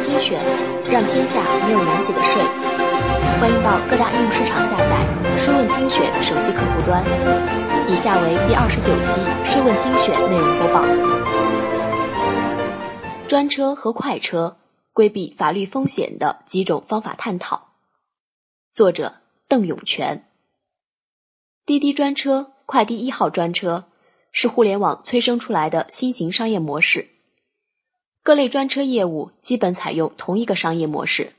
精选，让天下没有难解的税。欢迎到各大应用市场下载“税问精选”手机客户端。以下为第二十九期“税问精选”内容播报：专车和快车规避法律风险的几种方法探讨。作者：邓永全。滴滴专车、快滴一号专车是互联网催生出来的新型商业模式。各类专车业务基本采用同一个商业模式，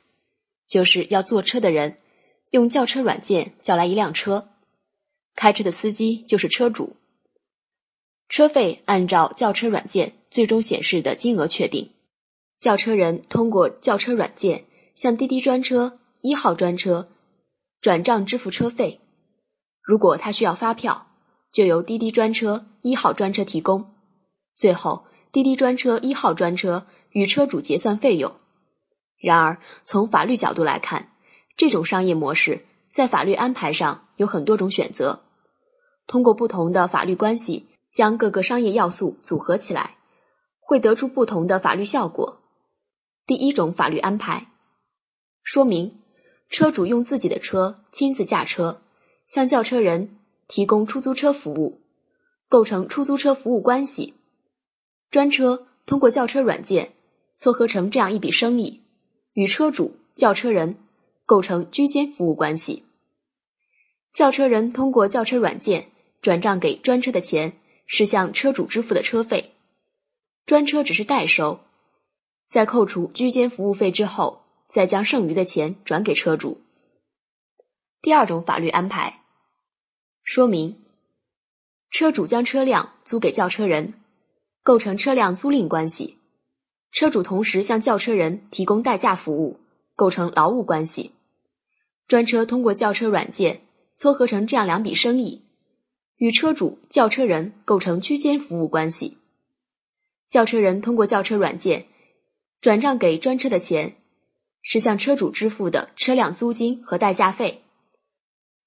就是要坐车的人用叫车软件叫来一辆车，开车的司机就是车主，车费按照叫车软件最终显示的金额确定，叫车人通过叫车软件向滴滴专车一号专车转账支付车费，如果他需要发票，就由滴滴专车一号专车提供，最后。滴滴专车一号专车与车主结算费用。然而，从法律角度来看，这种商业模式在法律安排上有很多种选择。通过不同的法律关系将各个商业要素组合起来，会得出不同的法律效果。第一种法律安排说明，车主用自己的车亲自驾车，向叫车人提供出租车服务，构成出租车服务关系。专车通过叫车软件撮合成这样一笔生意，与车主、叫车人构成居间服务关系。叫车人通过叫车软件转账给专车的钱是向车主支付的车费，专车只是代收，在扣除居间服务费之后，再将剩余的钱转给车主。第二种法律安排说明，车主将车辆租给叫车人。构成车辆租赁关系，车主同时向叫车人提供代驾服务，构成劳务关系。专车通过叫车软件撮合成这样两笔生意，与车主、叫车人构成居间服务关系。叫车人通过叫车软件转账给专车的钱，是向车主支付的车辆租金和代驾费，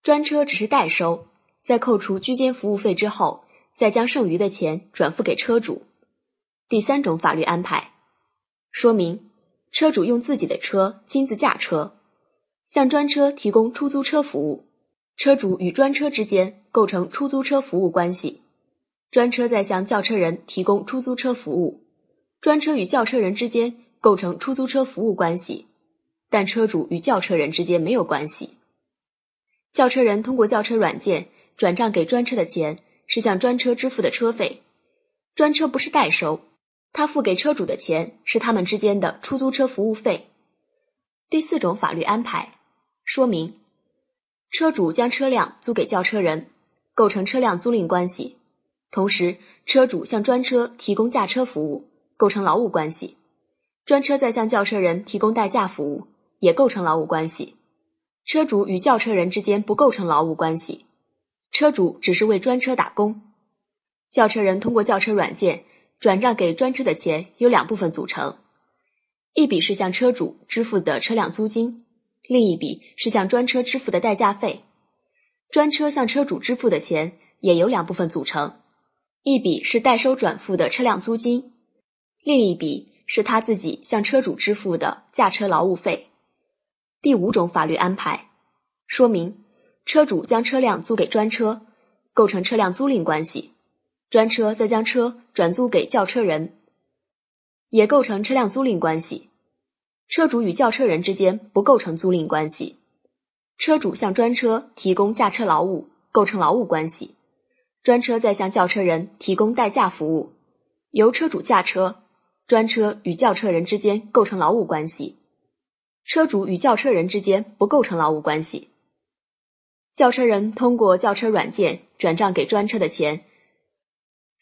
专车只是代收，在扣除居间服务费之后。再将剩余的钱转付给车主。第三种法律安排说明，车主用自己的车亲自驾车，向专车提供出租车服务，车主与专车之间构成出租车服务关系，专车在向叫车人提供出租车服务，专车与叫车人之间构成出租车服务关系，但车主与叫车人之间没有关系。叫车人通过叫车软件转账给专车的钱。是向专车支付的车费，专车不是代收，他付给车主的钱是他们之间的出租车服务费。第四种法律安排说明，车主将车辆租给轿车人，构成车辆租赁关系，同时车主向专车提供驾车服务，构成劳务关系，专车再向轿车人提供代驾服务，也构成劳务关系。车主与轿车人之间不构成劳务关系。车主只是为专车打工，轿车人通过轿车软件转让给专车的钱由两部分组成，一笔是向车主支付的车辆租金，另一笔是向专车支付的代驾费。专车向车主支付的钱也由两部分组成，一笔是代收转付的车辆租金，另一笔是他自己向车主支付的驾车劳务费。第五种法律安排说明。车主将车辆租给专车，构成车辆租赁关系；专车再将车转租给叫车人，也构成车辆租赁关系。车主与叫车人之间不构成租赁关系。车主向专车提供驾车劳务，构成劳务关系；专车再向叫车人提供代驾服务，由车主驾车，专车与叫车人之间构成劳务关系。车主与叫车人之间不构成劳务关系。叫车人通过叫车软件转账给专车的钱，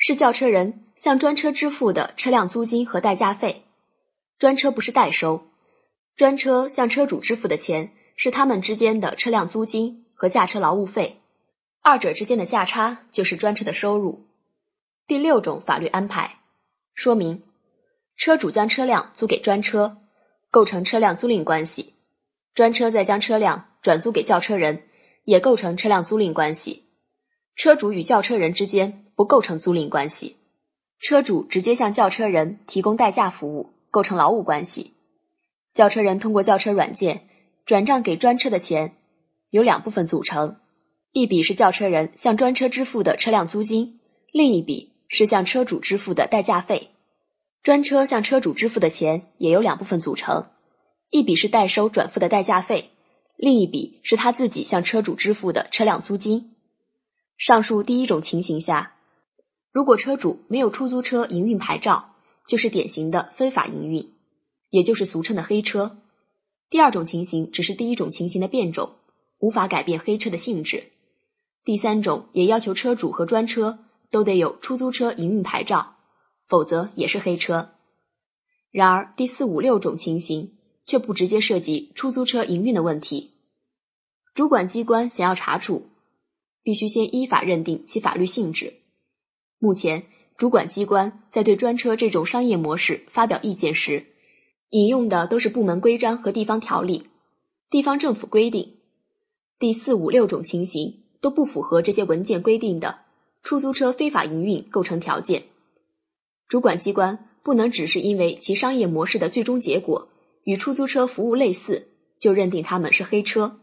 是叫车人向专车支付的车辆租金和代驾费。专车不是代收，专车向车主支付的钱是他们之间的车辆租金和驾车劳务费，二者之间的价差就是专车的收入。第六种法律安排说明，车主将车辆租给专车，构成车辆租赁关系，专车再将车辆转租给叫车人。也构成车辆租赁关系，车主与轿车人之间不构成租赁关系，车主直接向轿车人提供代驾服务，构成劳务关系，轿车人通过轿车软件转账给专车的钱由两部分组成，一笔是轿车人向专车支付的车辆租金，另一笔是向车主支付的代驾费。专车向车主支付的钱也由两部分组成，一笔是代收转付的代驾费，另一笔是他自己向车主支付的车辆租金。上述第一种情形下，如果车主没有出租车营运牌照，就是典型的非法营运。也就是俗称的黑车。第二种情形只是第一种情形的变种，无法改变黑车的性质。第三种也要求车主和专车都得有出租车营运牌照，否则也是黑车。然而第四五六种情形却不直接涉及出租车营运的问题。主管机关想要查处，必须先依法认定其法律性质。目前，主管机关在对专车这种商业模式发表意见时，引用的都是部门规章和地方条例、地方政府规定，第四五六种情形都不符合这些文件规定的出租车非法营运构成条件。主管机关不能只是因为其商业模式的最终结果与出租车服务类似，就认定他们是黑车，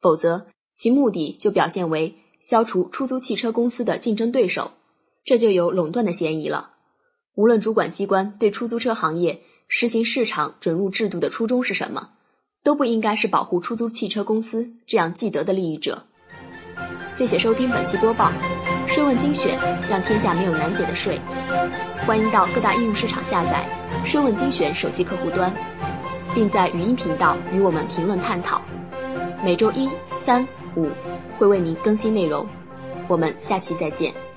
否则其目的就表现为消除出租汽车公司的竞争对手，这就有垄断的嫌疑了。无论主管机关对出租车行业，实行市场准入制度的初衷是什么？都不应该是保护出租汽车公司这样既得的利益者。谢谢收听本期播报，税问精选，让天下没有难解的税。欢迎到各大应用市场下载“税问精选”手机客户端，并在语音频道与我们评论探讨。每周一、三、五会为您更新内容。我们下期再见。